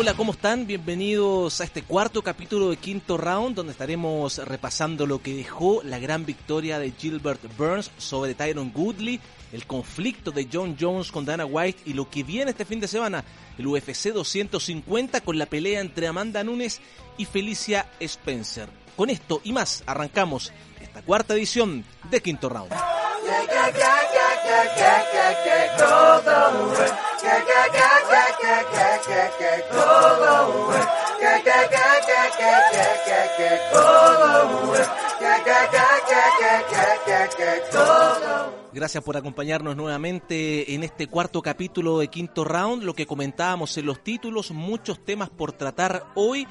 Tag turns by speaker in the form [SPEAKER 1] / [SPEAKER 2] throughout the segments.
[SPEAKER 1] Hola, ¿cómo están? Bienvenidos a este cuarto capítulo de Quinto Round, donde estaremos repasando lo que dejó la gran victoria de Gilbert Burns sobre Tyron Goodley, el conflicto de John Jones con Dana White y lo que viene este fin de semana, el UFC 250 con la pelea entre Amanda Nunes y Felicia Spencer. Con esto y más, arrancamos esta cuarta edición de Quinto Round. Gracias por acompañarnos nuevamente en este cuarto capítulo de Quinto Round. Lo que comentábamos en los títulos, muchos temas por tratar hoy.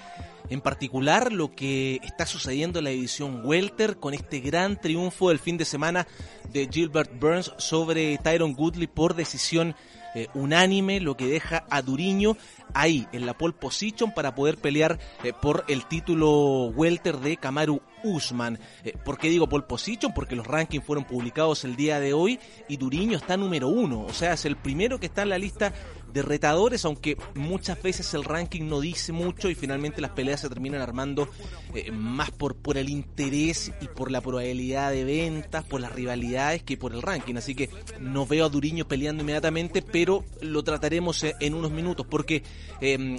[SPEAKER 1] En particular, lo que está sucediendo en la división Welter con este gran triunfo del fin de semana de Gilbert Burns sobre Tyron Goodley por decisión eh, unánime, lo que deja a Duriño ahí en la pole position para poder pelear eh, por el título welter de Kamaru Usman. Eh, ¿Por qué digo pole position? Porque los rankings fueron publicados el día de hoy y Duriño está número uno, o sea, es el primero que está en la lista de retadores, aunque muchas veces el ranking no dice mucho y finalmente las peleas se terminan armando eh, más por, por el interés y por la probabilidad de ventas, por las rivalidades que por el ranking. Así que no veo a Duriño peleando inmediatamente, pero lo trataremos eh, en unos minutos porque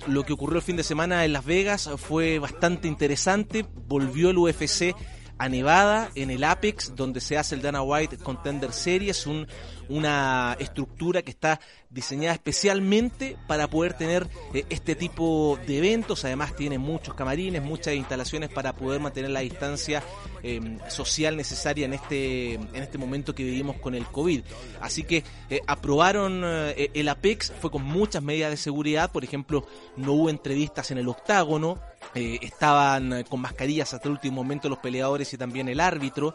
[SPEAKER 1] lo que ocurrió el fin de semana en Las Vegas fue bastante interesante. Volvió el UFC a Nevada, en el Apex, donde se hace el Dana White Contender Series, un, una estructura que está diseñada especialmente para poder tener eh, este tipo de eventos. Además tiene muchos camarines, muchas instalaciones para poder mantener la distancia em, social necesaria en este, en este momento que vivimos con el COVID. Así que eh, aprobaron eh, el Apex, fue con muchas medidas de seguridad. Por ejemplo, no hubo entrevistas en el octágono, estaban con mascarillas hasta el último momento los peleadores y también el árbitro,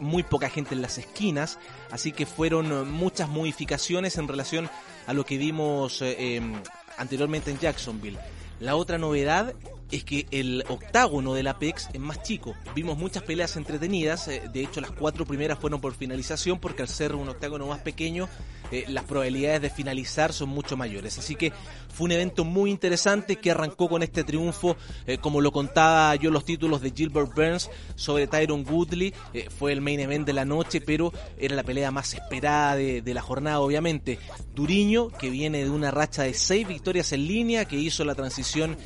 [SPEAKER 1] muy poca gente en las esquinas, así que fueron muchas modificaciones en relación a lo que vimos eh, em, anteriormente en Jacksonville. La otra novedad es que el octágono del Apex es más chico. Vimos muchas peleas entretenidas, eh, de hecho las cuatro primeras fueron por finalización porque al ser un octágono más pequeño eh, las probabilidades de finalizar son mucho mayores. Así que fue un evento muy interesante que arrancó con este triunfo, eh, como lo contaba yo los títulos de Gilbert Burns sobre Tyron Woodley, fue el main event de la noche, pero era la pelea más esperada de, de la jornada obviamente. Duriño, que viene de una racha de seis victorias en línea, que hizo la transición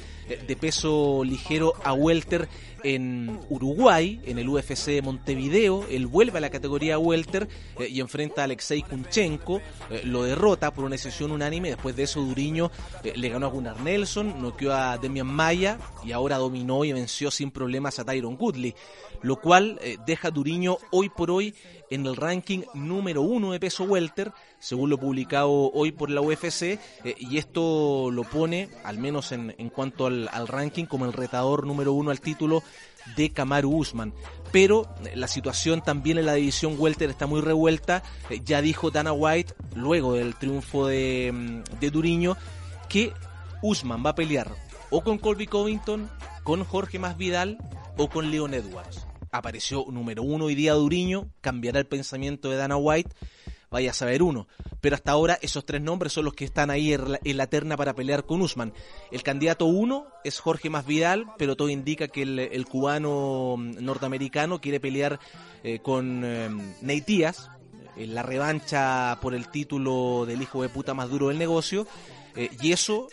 [SPEAKER 1] de peso ligero a welter en Uruguay, en el UFC de Montevideo. Él vuelve a la categoría welter eh, y enfrenta a Alexei Kunchenko. Eh, lo derrota por una decisión unánime. Después de eso, Duriño eh, le ganó a Gunnar Nelson, noqueó a Demian Maya y ahora dominó y venció sin problemas a Tyron Goodley. Lo cual deja a Duriño hoy por hoy en el ranking número uno de peso welter, según lo publicado hoy por la UFC, y esto lo pone, al menos en, en cuanto al, al, ranking, como el retador número uno al título de Kamaru Usman. Pero la situación también en la división welter está muy revuelta. Eh, ya dijo Dana White, luego del triunfo de, mm, de Duriño, que Usman va a pelear o con Colby Covington, con Jorge Masvidal o con Leon Edwards. Apareció número uno hoy día Duriño, cambiará el pensamiento de Dana White vaya a saber uno. Pero hasta ahora esos tres nombres son los que están ahí en la, terna para pelear con Usman. El candidato uno es Jorge Masvidal, pero todo indica que el, cubano mm, norteamericano quiere pelear eh, con eh, Nate Díaz, en la revancha por el título del hijo de puta más duro del negocio. Eh, y eso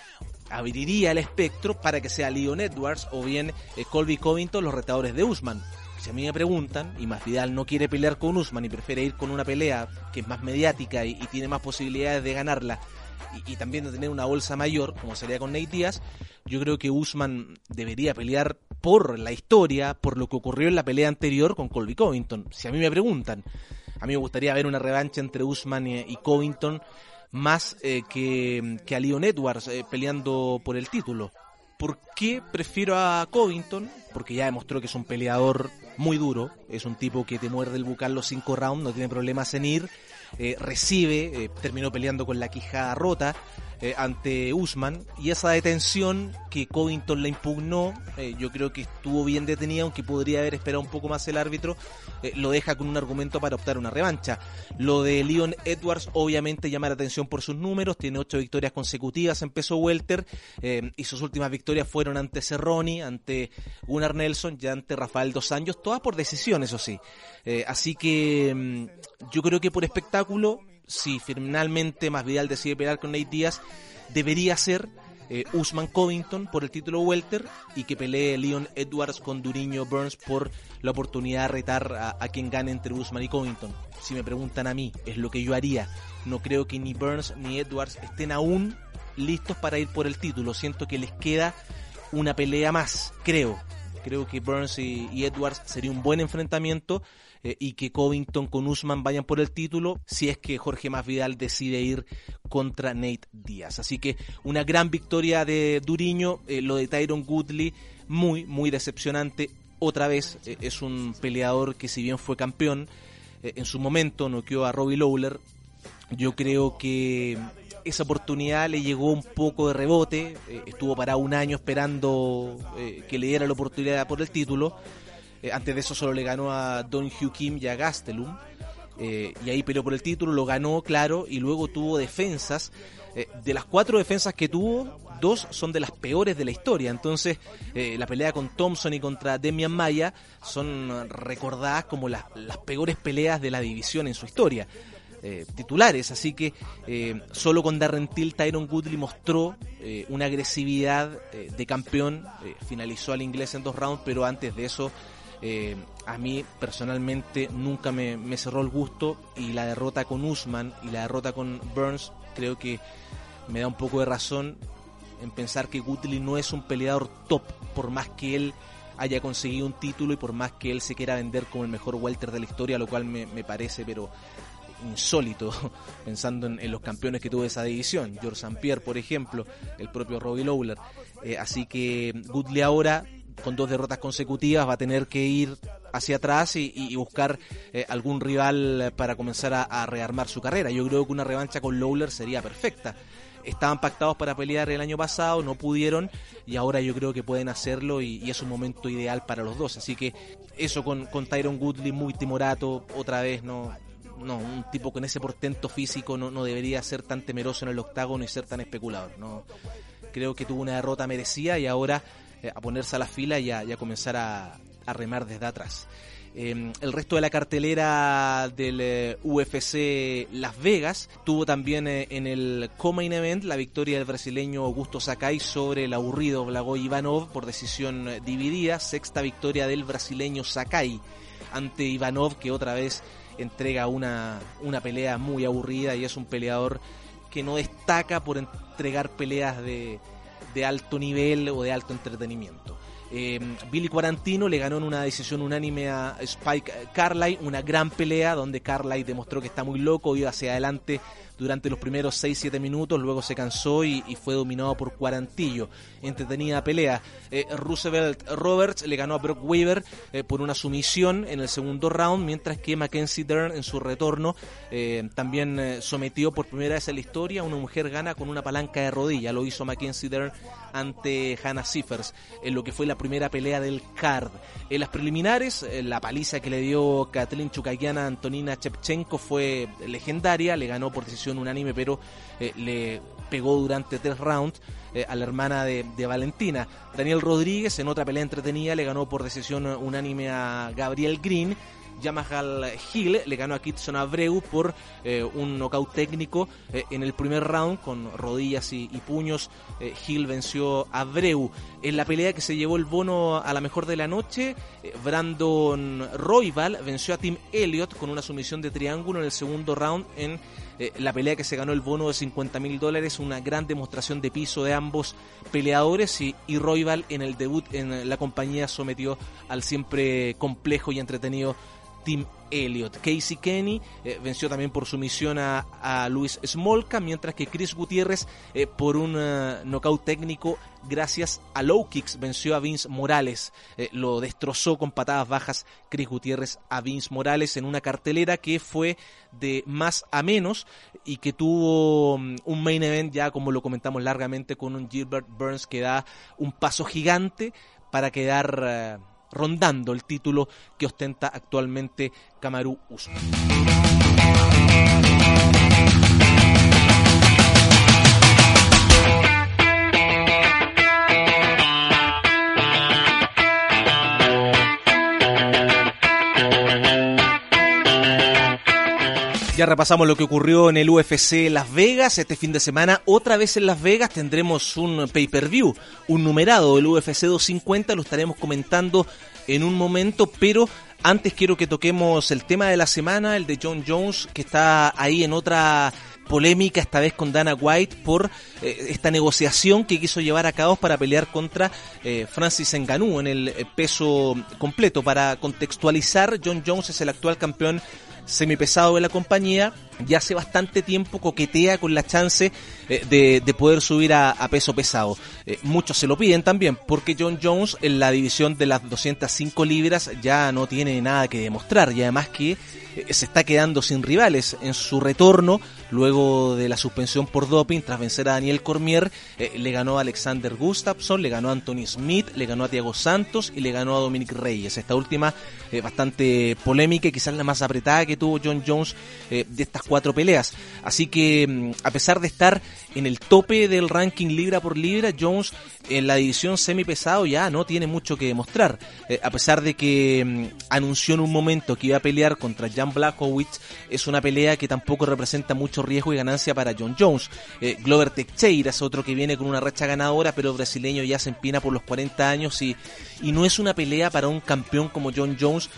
[SPEAKER 1] abriría el espectro para que sea Leon Edwards o bien eh, Colby Covington los retadores de Usman si a mí me preguntan y Masvidal no quiere pelear con Usman y prefiere ir con una pelea que es más mediática y, tiene más posibilidades de ganarla y, también de tener una bolsa mayor, como sería con Nate Diaz, yo creo que Usman debería pelear por la historia, por lo que ocurrió en la pelea anterior con Colby Covington. Si a mí me preguntan, a mí me gustaría ver una revancha entre Usman y, Covington más eh, que, que, a Leon Edwards eh, peleando por el título. ¿Por qué prefiero a Covington? Porque ya demostró que es un peleador muy duro, es un tipo que te muerde el bucal los cinco rounds, no tiene problemas en ir, eh, recibe, eh, terminó peleando con la quijada rota, eh, ante Usman y esa detención que Covington la impugnó, eh, yo creo que estuvo bien detenida, aunque podría haber esperado un poco más el árbitro, eh, lo deja con un argumento para optar una revancha. Lo de Leon Edwards obviamente llama la atención por sus números, tiene ocho victorias consecutivas en peso welter y sus últimas victorias fueron ante Cerrone, ante Gunnar Nelson y ante Rafael Dos Anjos, todas por decisión, eso sí. así que mm, yo creo que por espectáculo si finalmente Masvidal decide pelear con Nate Díaz, debería ser eh, Usman Covington por el título welter y que pelee Leon Edwards con Duriño Burns por la oportunidad de retar a, quien gane entre Usman y Covington. Si me preguntan a mí, es lo que yo haría. No creo que ni Burns ni Edwards estén aún listos para ir por el título. Siento que les queda una pelea más, creo. Creo que Burns y Edwards sería un buen enfrentamiento eh, y que Covington con Usman vayan por el título si es que Jorge Masvidal decide ir contra Nate Díaz. Así que una gran victoria de Duriño, eh, lo de Tyron Goodley muy, muy decepcionante. Otra vez eh, es un peleador que si bien fue campeón, en su momento noqueó a Robbie Lawler. Yo creo que esa oportunidad le llegó un poco de rebote, estuvo para un año esperando que le diera la oportunidad por el título eh, antes de eso solo le ganó a Don Hugh Kim y a Gastelum. Eh, y ahí peleó por el título, lo ganó, claro, y luego tuvo defensas. Eh, de las cuatro defensas que tuvo, dos son de las peores de la historia. Entonces, la pelea con Thompson y contra Demian Maya son recordadas como las peores peleas de la división en su historia. Titulares, así que solo con Darren Till Tyron Woodley mostró una agresividad de campeón, finalizó al inglés en dos rounds, pero antes de eso eh, a mí personalmente nunca me, cerró el gusto. Y la derrota con Usman y la derrota con Burns creo que me da un poco de razón en pensar que Woodley no es un peleador top por más que él haya conseguido un título y por más que él se quiera vender como el mejor welter de la historia, lo cual me, parece pero insólito pensando en, los campeones que tuvo esa división, George St. Pierre por ejemplo, el propio Robbie Lawler. Eh, así que Woodley ahora con dos derrotas consecutivas va a tener que ir hacia atrás y, buscar eh, algún rival para comenzar a, rearmar su carrera. Yo creo que una revancha con Lawler sería perfecta. Estaban pactados para pelear el año pasado, no pudieron y ahora yo creo que pueden hacerlo y, es un momento ideal para los dos. Así que eso con, con Tyron Goodley muy timorato, otra vez no, no, un tipo con ese portento físico no, no debería ser tan temeroso en el octágono y ser tan especulador. No, creo que tuvo una derrota merecida y ahora eh, a ponerse a la fila y a, comenzar a, remar desde atrás. Em, el resto de la cartelera del eh, UFC Las Vegas tuvo también eh, en el Co-Main Event la victoria del brasileño Augusto Sakai sobre el aburrido Blagoy Ivanov por decisión dividida, sexta victoria del brasileño Sakai ante Ivanov que otra vez entrega una, una pelea muy aburrida y es un peleador que no destaca por entregar peleas de, de alto nivel o de alto entretenimiento. Eh, Billy Quarantino le ganó en una decisión unánime a Spike Carly, una gran pelea donde Carly demostró que está muy loco, iba hacia adelante durante los primeros 6-7 minutos, luego se cansó y, fue dominado por Cuarantillo. Entretenida pelea. Eh, Roosevelt Roberts le ganó a Brock Weaver eh, por una sumisión en el segundo round, mientras que Mackenzie Dern en su retorno también sometió por primera vez en la historia una mujer gana con una palanca de rodilla. Lo hizo Mackenzie Dern ante Hannah Siffers en lo que fue la primera pelea del card. En las preliminares, la paliza que le dio Kathleen Chukagiana a Antonina Chepchenko fue legendaria, le ganó por decisión unánime, pero eh, le pegó durante tres rounds eh, a la hermana de, Valentina. Daniel Rodríguez en otra pelea entretenida le ganó por decisión unánime a Gabriel Green. Yamahal Hill le ganó a Kitson Abreu por eh, un knockout técnico en el primer round con rodillas y, puños. Hill venció a Abreu. En la pelea que se llevó el bono a la mejor de la noche, Brandon Royval venció a Tim Elliott con una sumisión de triángulo en el segundo round en eh, la pelea que se ganó el bono de 50 mil dólares, una gran demostración de piso de ambos peleadores y, y Royval en el debut en la compañía sometió al siempre complejo y entretenido Team Elliott. Casey Kenny eh, venció también por sumisión a, Luis Smolka, mientras que Chris Gutiérrez eh, por un uh, knockout técnico gracias a low kicks venció a Vince Morales. Lo destrozó con patadas bajas Chris Gutiérrez a Vince Morales en una cartelera que fue de más a menos y que tuvo um, un main event ya como lo comentamos largamente con un Gilbert Burns que da un paso gigante para quedar rondando el título que ostenta actualmente Kamaru Usman. Ya repasamos lo que ocurrió en el UFC Las Vegas. Este fin de semana, otra vez en Las Vegas, tendremos un pay-per-view, un numerado del UFC 250. Lo estaremos comentando en un momento, pero antes quiero que toquemos el tema de la semana, el de John Jones, que está ahí en otra polémica, esta vez con Dana White, por eh, esta negociación que quiso llevar a cabo para pelear contra eh, Francis Ngannou en el eh, peso completo. Para contextualizar, John Jones es el actual campeón semipesado de la compañía, ya hace bastante tiempo coquetea con la chance eh, de, de, poder subir a, a peso pesado. Eh, muchos se lo piden también, porque John Jones en la división de las 205 libras ya no tiene nada que demostrar y además que eh, se está quedando sin rivales en su retorno luego de la suspensión por doping tras vencer a Daniel Cormier le ganó a Alexander Gustafsson le ganó a Anthony Smith le ganó a Thiago Santos y le ganó a Dominic Reyes esta última bastante polémica y quizás la más apretada que tuvo John Jones de estas cuatro peleas así que mm, a pesar de estar en el tope del ranking libra por libra Jones en la división semipesado ya no tiene mucho que demostrar eh, a pesar de que mm, anunció en un momento que iba a pelear contra Jan Blachowicz es una pelea que tampoco representa mucho riesgo y ganancia para John Jones. Eh, Glover Teixeira es otro que viene con una racha ganadora, pero brasileño ya se empina por los 40 años y, y no es una pelea para un campeón como John Jones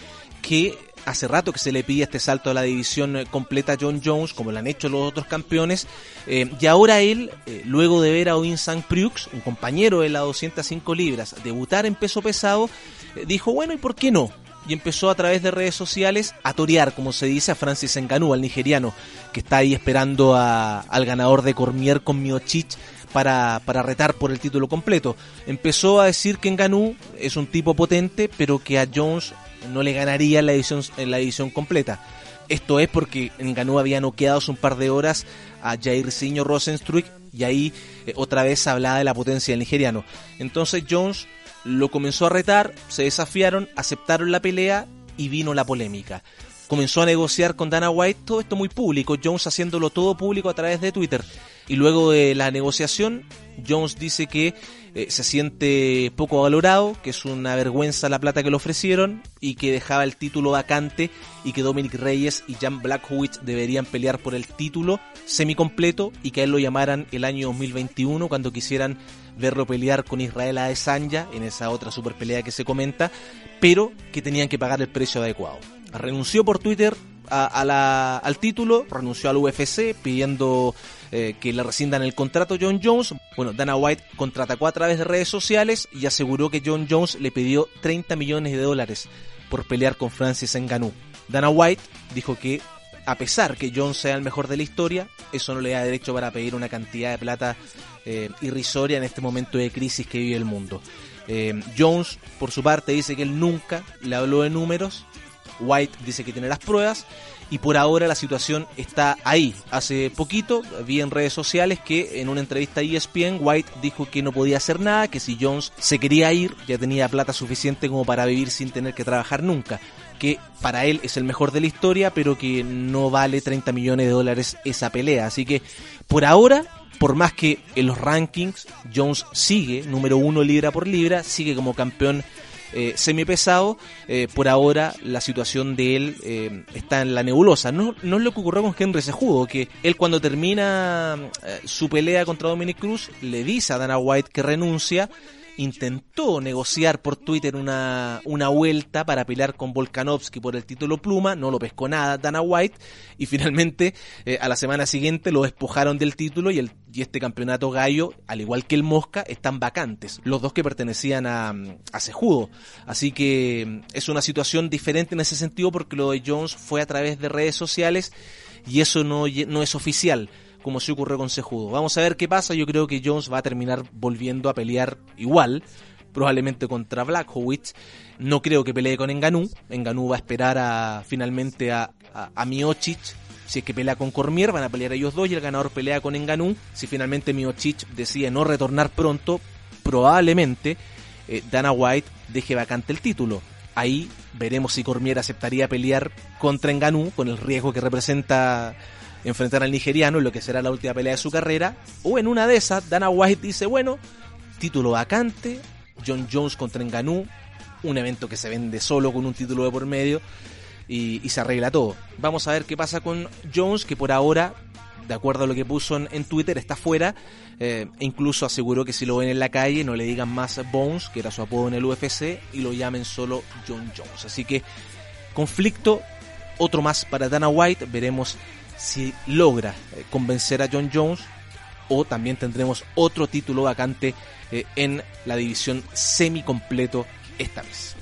[SPEAKER 1] que hace rato que se le pide este salto a la división eh, completa a John Jones, como lo han hecho los otros campeones, eh, y ahora él, eh, luego de ver a Vincent Prux, un compañero de las 205 libras, debutar en peso pesado, dijo, bueno, ¿y por qué no? y empezó a través de redes sociales a torear, como se dice, a Francis Ngannou, al nigeriano, que está ahí esperando a, al ganador de Cormier con Miochich para, para retar por el título completo. Empezó a decir que Ngannou es un tipo potente, pero que a Jones no le ganaría en la edición, en la edición completa. Esto es porque Ngannou había noqueado un par de horas a Jairzinho Rosenstruik y ahí eh, otra vez hablaba de la potencia del nigeriano. Entonces Jones lo comenzó a retar, se desafiaron, aceptaron la pelea y vino la polémica. Comenzó a negociar con Dana White, todo esto muy público, Jones haciéndolo todo público a través de Twitter. Y luego de la negociación, Jones dice que eh, se siente poco valorado, que es una vergüenza la plata que le ofrecieron y que dejaba el título vacante y que Dominic Reyes y Jan Blachowicz deberían pelear por el título semicompleto y que a él lo llamaran el año 2021 cuando quisieran verlo pelear con Israel Adesanya en esa otra super pelea que se comenta, pero que tenían que pagar el precio adecuado. Renunció por Twitter a la, al título, renunció al UFC pidiendo eh, que le rescindan el contrato John Jones. Bueno, Dana White contraatacó a través de redes sociales y aseguró que John Jones le pidió 30 millones de dólares por pelear con Francis Ngannou. Dana White dijo que a pesar que Jones sea el mejor de la historia, eso no le da derecho para pedir una cantidad de plata eh, irrisoria en este momento de crisis que vive el mundo. Eh, Jones, por su parte, dice que él nunca le habló de números. White dice que tiene las pruebas y por ahora la situación está ahí. Hace poquito vi en redes sociales que en una entrevista a ESPN White dijo que no podía hacer nada, que si Jones se quería ir ya tenía plata suficiente como para vivir sin tener que trabajar nunca, que para él es el mejor de la historia, pero que no vale 30 millones de dólares esa pelea. Así que por ahora por más que en los rankings Jones sigue número uno libra por libra, sigue como campeón eh, semipesado, eh, por ahora la situación de él eh, está en la nebulosa. No, no es lo que ocurrió con Henry Sejudo, que él cuando termina eh, su pelea contra Dominic Cruz le dice a Dana White que renuncia intentó negociar por Twitter una, una vuelta para pelear con Volkanovski por el título pluma, no lo pescó nada Dana White y finalmente eh, a la semana siguiente lo despojaron del título y, el, y este campeonato gallo, al igual que el Mosca, están vacantes, los dos que pertenecían a, a Sejudo. Así que es una situación diferente en ese sentido porque lo de Jones fue a través de redes sociales y eso no, no es oficial como se ocurrió con Sejudo. Vamos a ver qué pasa. Yo creo que Jones va a terminar volviendo a pelear igual, probablemente contra Blackhowitz. No creo que pelee con Enganú. Enganú va a esperar a, finalmente a, a, Miocic. Si es que pelea con Cormier, van a pelear ellos dos y el ganador pelea con Enganú. Si finalmente Miocic decide no retornar pronto, probablemente eh, Dana White deje vacante el título. Ahí veremos si Cormier aceptaría pelear contra Enganú con el riesgo que representa enfrentar al nigeriano en lo que será la última pelea de su carrera. O en una de esas, Dana White dice, bueno, título vacante, John Jones contra Ngannou, un evento que se vende solo con un título de por medio y, se arregla todo. Vamos a ver qué pasa con Jones, que por ahora, de acuerdo a lo que puso en, Twitter, está fuera. Eh, e incluso aseguró que si lo ven en la calle no le digan más Bones, que era su apodo en el UFC, y lo llamen solo John Jones. Así que conflicto, otro más para Dana White. Veremos si logra eh, convencer a John Jones o también tendremos otro título vacante eh, en la división semi completo esta vez.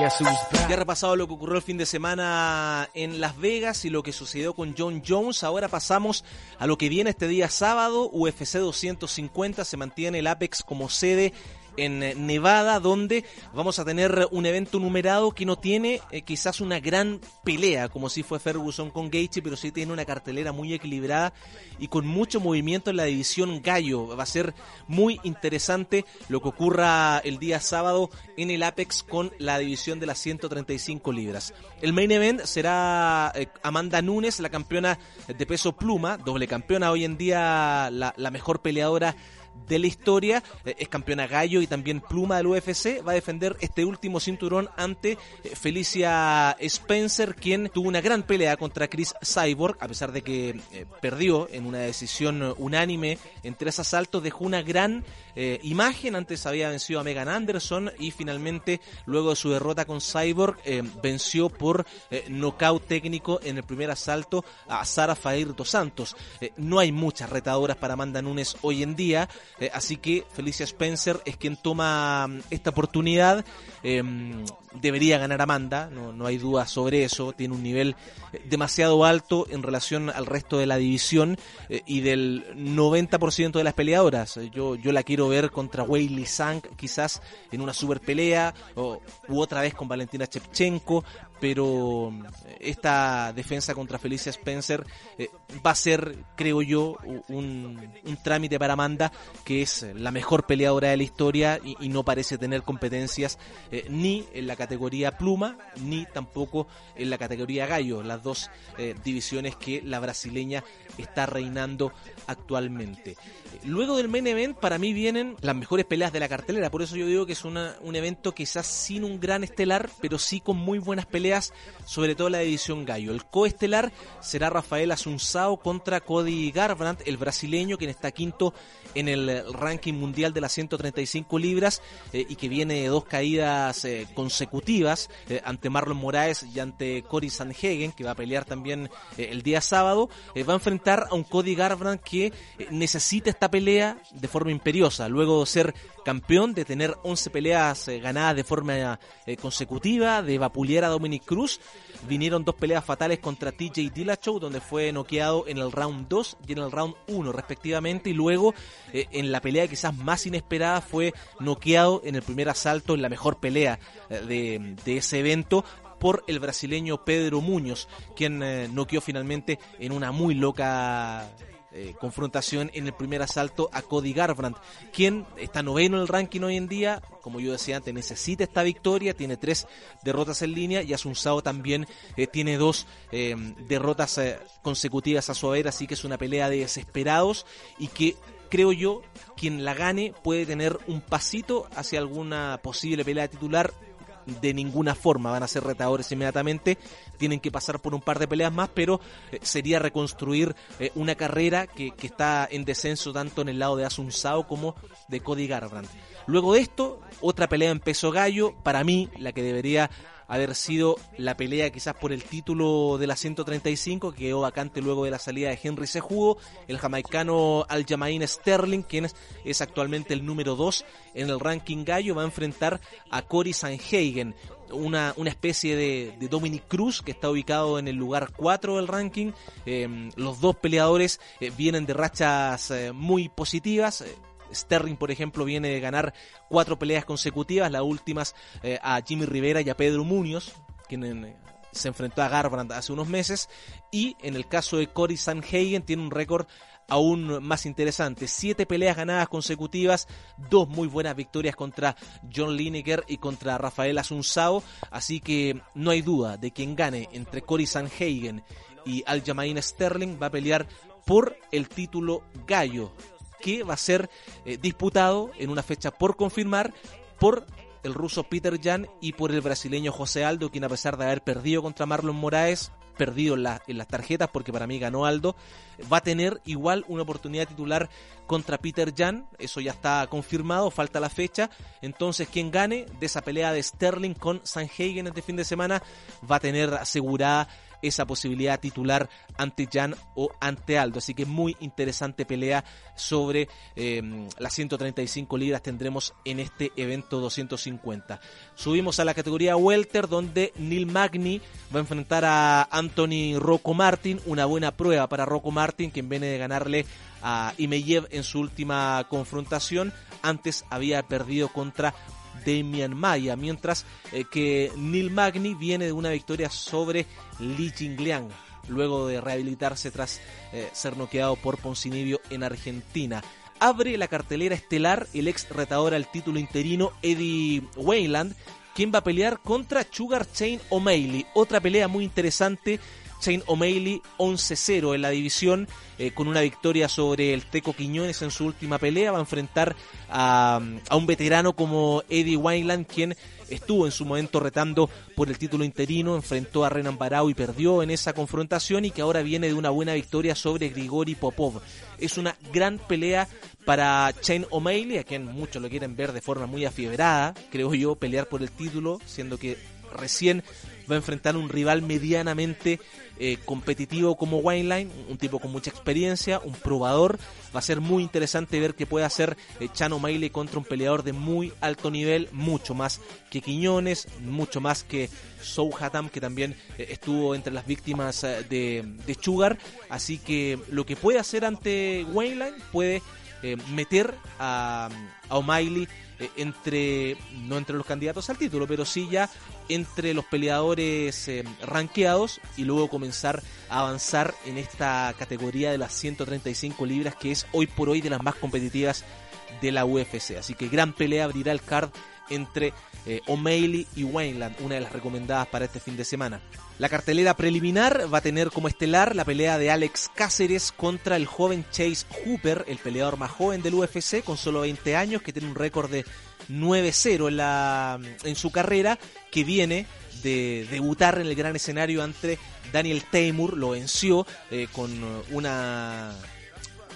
[SPEAKER 1] Ya repasado lo que ocurrió el fin de semana en Las Vegas y lo que sucedió con John Jones. Ahora pasamos a lo que viene este día sábado. UFC 250 se mantiene el Apex como sede en eh, Nevada, donde vamos a tener un evento numerado que no tiene eh, quizás una gran pelea, como si fue Ferguson con Gaethje, pero sí tiene una cartelera muy equilibrada y con mucho movimiento en la división gallo. Va a ser muy interesante lo que ocurra el día sábado en el Apex con la división de las 135 libras. El main event será eh, Amanda Nunes, la campeona de peso pluma, doble campeona hoy en día, la, la mejor peleadora de la historia, eh, es campeona gallo y también pluma del UFC, va a defender este último cinturón ante eh, Felicia Spencer, quien tuvo una gran pelea contra Chris Cyborg, a pesar de que eh, perdió en una decisión unánime en tres asaltos, dejó una gran imagen, antes había vencido a Megan Anderson y finalmente luego de su derrota con Cyborg venció por nocaut técnico en el primer asalto a Sara Fair dos Santos. no hay muchas retadoras para Amanda Nunes hoy en día, eh, así que Felicia Spencer es quien toma mm, esta oportunidad. Debería ganar Amanda, no, no hay duda sobre eso. Tiene un nivel eh, demasiado alto en relación al resto de la división eh, y del 90% de las peleadoras. Yo, yo la quiero ver contra Weili Zhang, quizás en una super pelea, o, u otra vez con Valentina Chepchenko, pero esta defensa contra Felicia Spencer va a ser, creo yo, un, un, trámite para Amanda que es la mejor peleadora de la historia y, no parece tener competencias eh, ni en la categoría pluma ni tampoco en la categoría gallo, las dos eh, divisiones que la brasileña está reinando actualmente. Luego del main event, para mí vienen las mejores peleas de la cartelera. Por eso yo digo que es una, un evento quizás sin un gran estelar, pero sí con muy buenas peleas, sobre todo la división Gallo. El coestelar será Rafael Asunzao contra Cody Garbrandt, el brasileño, quien está quinto en el ranking mundial de las 135 libras eh, y que viene de dos caídas eh, consecutivas eh, ante Marlon Moraes y ante Cory Sanhagen, que va a pelear también el día sábado. va a enfrentar a un Cody Garbrandt que necesita esta pelea de forma imperiosa, luego de ser campeón, de tener 11 peleas ganadas de forma consecutiva, de vapulear a Dominic Cruz. Vinieron dos peleas fatales contra TJ Dillashaw, donde fue noqueado en el round 2 y en el round 1 respectivamente, y luego eh, en la pelea quizás más inesperada fue noqueado en el primer asalto, en la mejor pelea de, de ese evento, por el brasileño Pedro Muñoz, quien noqueó finalmente en una muy loca eh, confrontación en el primer asalto a Cody Garbrandt, quien está noveno en el ranking hoy en día, como yo decía antes, necesita esta victoria, tiene tres derrotas en línea y Asunsao también eh, tiene dos eh, derrotas consecutivas a su haber, así que es una pelea de desesperados y que creo yo quien la gane puede tener un pasito hacia alguna posible pelea titular de ninguna forma van a ser retadores inmediatamente, tienen que pasar por un par de peleas más, pero eh, sería reconstruir eh, una carrera que, está en descenso tanto en el lado de Asunsao como de Cody Garbrandt. Luego de esto, otra pelea en peso gallo, para mí la que debería haber sido la pelea quizás por el título de la 135 que quedó vacante luego de la salida de Henry Sejudo, el jamaicano Aljamain Sterling, quien es, actualmente el número 2 en el ranking gallo, va a enfrentar a Cory Sanhagen, una, una especie de, de, Dominic Cruz que está ubicado en el lugar 4 del ranking. Eh, los dos peleadores eh, vienen de rachas eh, muy positivas. Sterling, por ejemplo, viene de ganar cuatro peleas consecutivas, las últimas eh, a Jimmy Rivera y a Pedro Muñoz, quien eh, se enfrentó a Garbrandt hace unos meses. Y en el caso de Cory Sanhagen tiene un récord aún más interesante. Siete peleas ganadas consecutivas, dos muy buenas victorias contra John Lineker y contra Rafael Asunsao. Así que no hay duda de quien gane entre Cory Sanhagen y Aljamain Sterling va a pelear por el título gallo que va a ser eh, disputado en una fecha por confirmar por el ruso Peter Jan y por el brasileño José Aldo, quien a pesar de haber perdido contra Marlon Moraes, perdido en, en, las tarjetas porque para mí ganó Aldo, va a tener igual una oportunidad titular contra Peter Jan, eso ya está confirmado, falta la fecha, entonces quien gane de esa pelea de Sterling con Sanhagen este fin de semana va a tener asegurada esa posibilidad titular ante Jan o ante Aldo. Así que muy interesante pelea sobre eh, las 135 libras tendremos en este evento 250. Subimos a la categoría Welter donde Neil Magni va a enfrentar a Anthony Rocco Martin, una buena prueba para Rocco Martin quien viene de ganarle a Imeyev en su última confrontación. Antes había perdido contra Damian Maya, mientras eh, que Neil Magni viene de una victoria sobre Li Jingliang, luego de rehabilitarse tras eh, ser noqueado por Poncinibio en Argentina. Abre la cartelera estelar el ex retador al título interino Eddie Wayland, quien va a pelear contra Sugar Chain O'Malley. Otra pelea muy interesante Shane O'Malley 11-0 en la división eh, con una victoria sobre el Teco Quiñones en su última pelea. Va a enfrentar a, a un veterano como Eddie Wineland, quien estuvo en su momento retando por el título interino, enfrentó a Renan Barao y perdió en esa confrontación y que ahora viene de una buena victoria sobre Grigori Popov. Es una gran pelea para Shane O'Malley, a quien muchos lo quieren ver de forma muy afiebrada, creo yo, pelear por el título, siendo que recién va a enfrentar un rival medianamente eh, competitivo como Wineline, un tipo con mucha experiencia, un probador. Va a ser muy interesante ver qué puede hacer eh, Chano Maile contra un peleador de muy alto nivel, mucho más que Quiñones, mucho más que Sou Hatam, que también eh, estuvo entre las víctimas de, de Sugar. Así que lo que puede hacer ante Wineline puede eh, meter a, a O'Malley eh, entre, no entre los candidatos al título, pero sí ya entre los peleadores eh, ranqueados y luego comenzar a avanzar en esta categoría de las 135 libras que es hoy por hoy de las más competitivas de la UFC. Así que gran pelea abrirá el card entre eh, O'Malley y Wineland, una de las recomendadas para este fin de semana. La cartelera preliminar va a tener como estelar la pelea de Alex Cáceres contra el joven Chase Hooper, el peleador más joven del UFC con solo 20 años, que tiene un récord de 9-0 en, en su carrera, que viene de debutar en el gran escenario ante Daniel Taymor, lo venció eh, con una...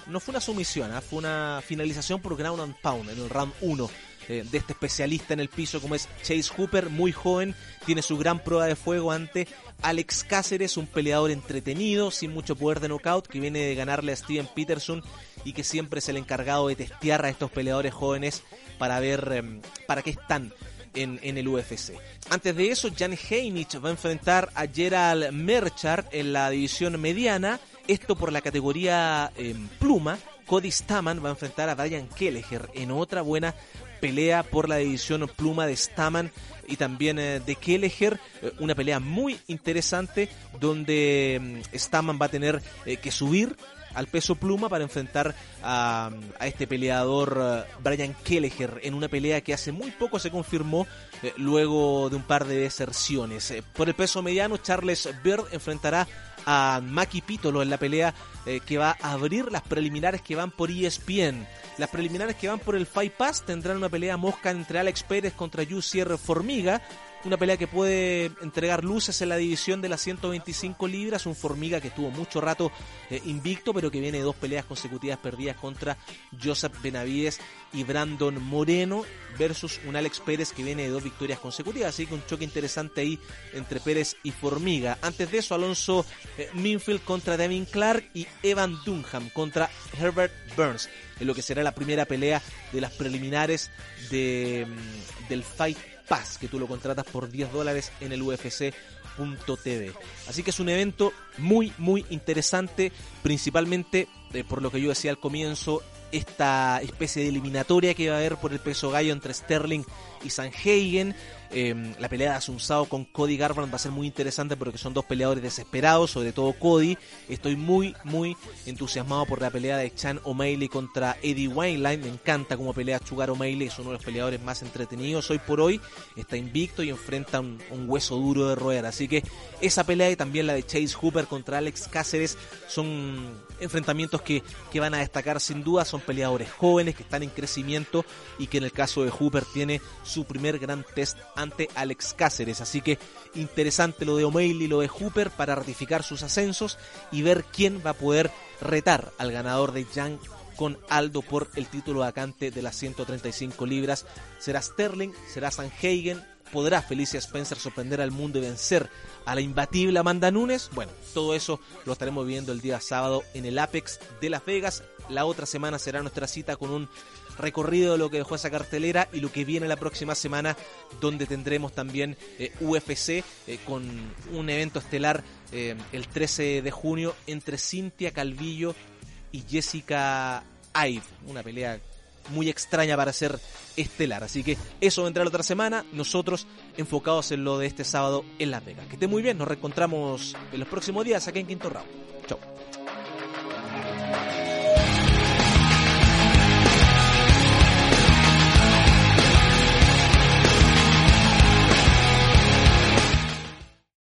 [SPEAKER 1] No fue una sumisión, ¿eh? fue una finalización por ground and pound en el round 1 eh, de este especialista en el piso como es Chase Hooper, muy joven, tiene su gran prueba de fuego ante Alex Cáceres, un peleador entretenido, sin mucho poder de knockout, que viene de ganarle a Steven Peterson y que siempre es el encargado de testear a estos peleadores jóvenes para ver eh, para qué están en, en, el UFC. Antes de eso, Jan Heinich va a enfrentar a Gerald Merchard en la división mediana, esto por la categoría eh, pluma. Cody Staman va a enfrentar a Brian Kelleher en otra buena pelea por la división pluma de Staman y también eh, de Kelleher, eh, una pelea muy interesante donde eh, Staman va a tener eh, que subir al peso pluma para enfrentar a, este peleador uh, Brian Kelleher en una pelea que hace muy poco se confirmó eh, luego de un par de deserciones. Eh, por el peso mediano, Charles Bird enfrentará a Maki Pítolo en la pelea eh, que va a abrir las preliminares que van por ESPN. Las preliminares que van por el Fight Pass tendrán una pelea mosca entre Alex Pérez contra Yusier Formiga. Una pelea que puede entregar luces en la división de las 125 libras, un Formiga que estuvo mucho rato eh, invicto, pero que viene de dos peleas consecutivas perdidas contra Joseph Benavides y Brandon Moreno versus un Alex Pérez que viene de dos victorias consecutivas, así que un choque interesante ahí entre Pérez y Formiga. Antes de eso, Alonso eh, Minfield contra Devin Clark y Evan Dunham contra Herbert Burns, en lo que será la primera pelea de las preliminares de, mm, del Fight Pass, que tú lo contratas por 10 dólares en el UFC.tv. Así que es un evento muy, muy interesante, principalmente eh, por lo que yo decía al comienzo, esta especie de eliminatoria que va a haber por el peso gallo entre Sterling y Sanhagen. Em, la pelea de Asunsao con Cody Garbrandt va a ser muy interesante porque son dos peleadores desesperados, sobre todo Cody. Estoy muy, muy entusiasmado por la pelea de Chan O'Malley contra Eddie Weinlein. Me encanta cómo pelea Chugar O'Malley, es uno de los peleadores más entretenidos hoy por hoy. Está invicto y enfrenta un, un hueso duro de roer. Así que esa pelea y también la de Chase Hooper contra Alex Cáceres son enfrentamientos que, que van a destacar sin duda. Son peleadores jóvenes que están en crecimiento y que en el caso de Hooper tiene su primer gran test ante Alex Cáceres. Así que interesante lo de O'Malley y lo de Hooper para ratificar sus ascensos y ver quién va a poder retar al ganador de Young con Aldo por el título vacante de las 135 libras. ¿Será Sterling? ¿Será Sanhagen? ¿Podrá Felicia Spencer sorprender al mundo y vencer a la imbatible Amanda Nunes? Bueno, todo eso lo estaremos viendo el día sábado en el Apex de Las Vegas. La otra semana será nuestra cita con un recorrido de lo que dejó esa cartelera y lo que viene la próxima semana, donde tendremos también eh, UFC eh, con un evento estelar eh, el 13 de junio entre Cintia Calvillo y Jessica Ive. Una pelea muy extraña para ser estelar. Así que eso vendrá la otra semana. Nosotros enfocados en lo de este sábado en Las Vegas. Que esté muy bien. Nos reencontramos en los próximos días aquí en Quinto Round.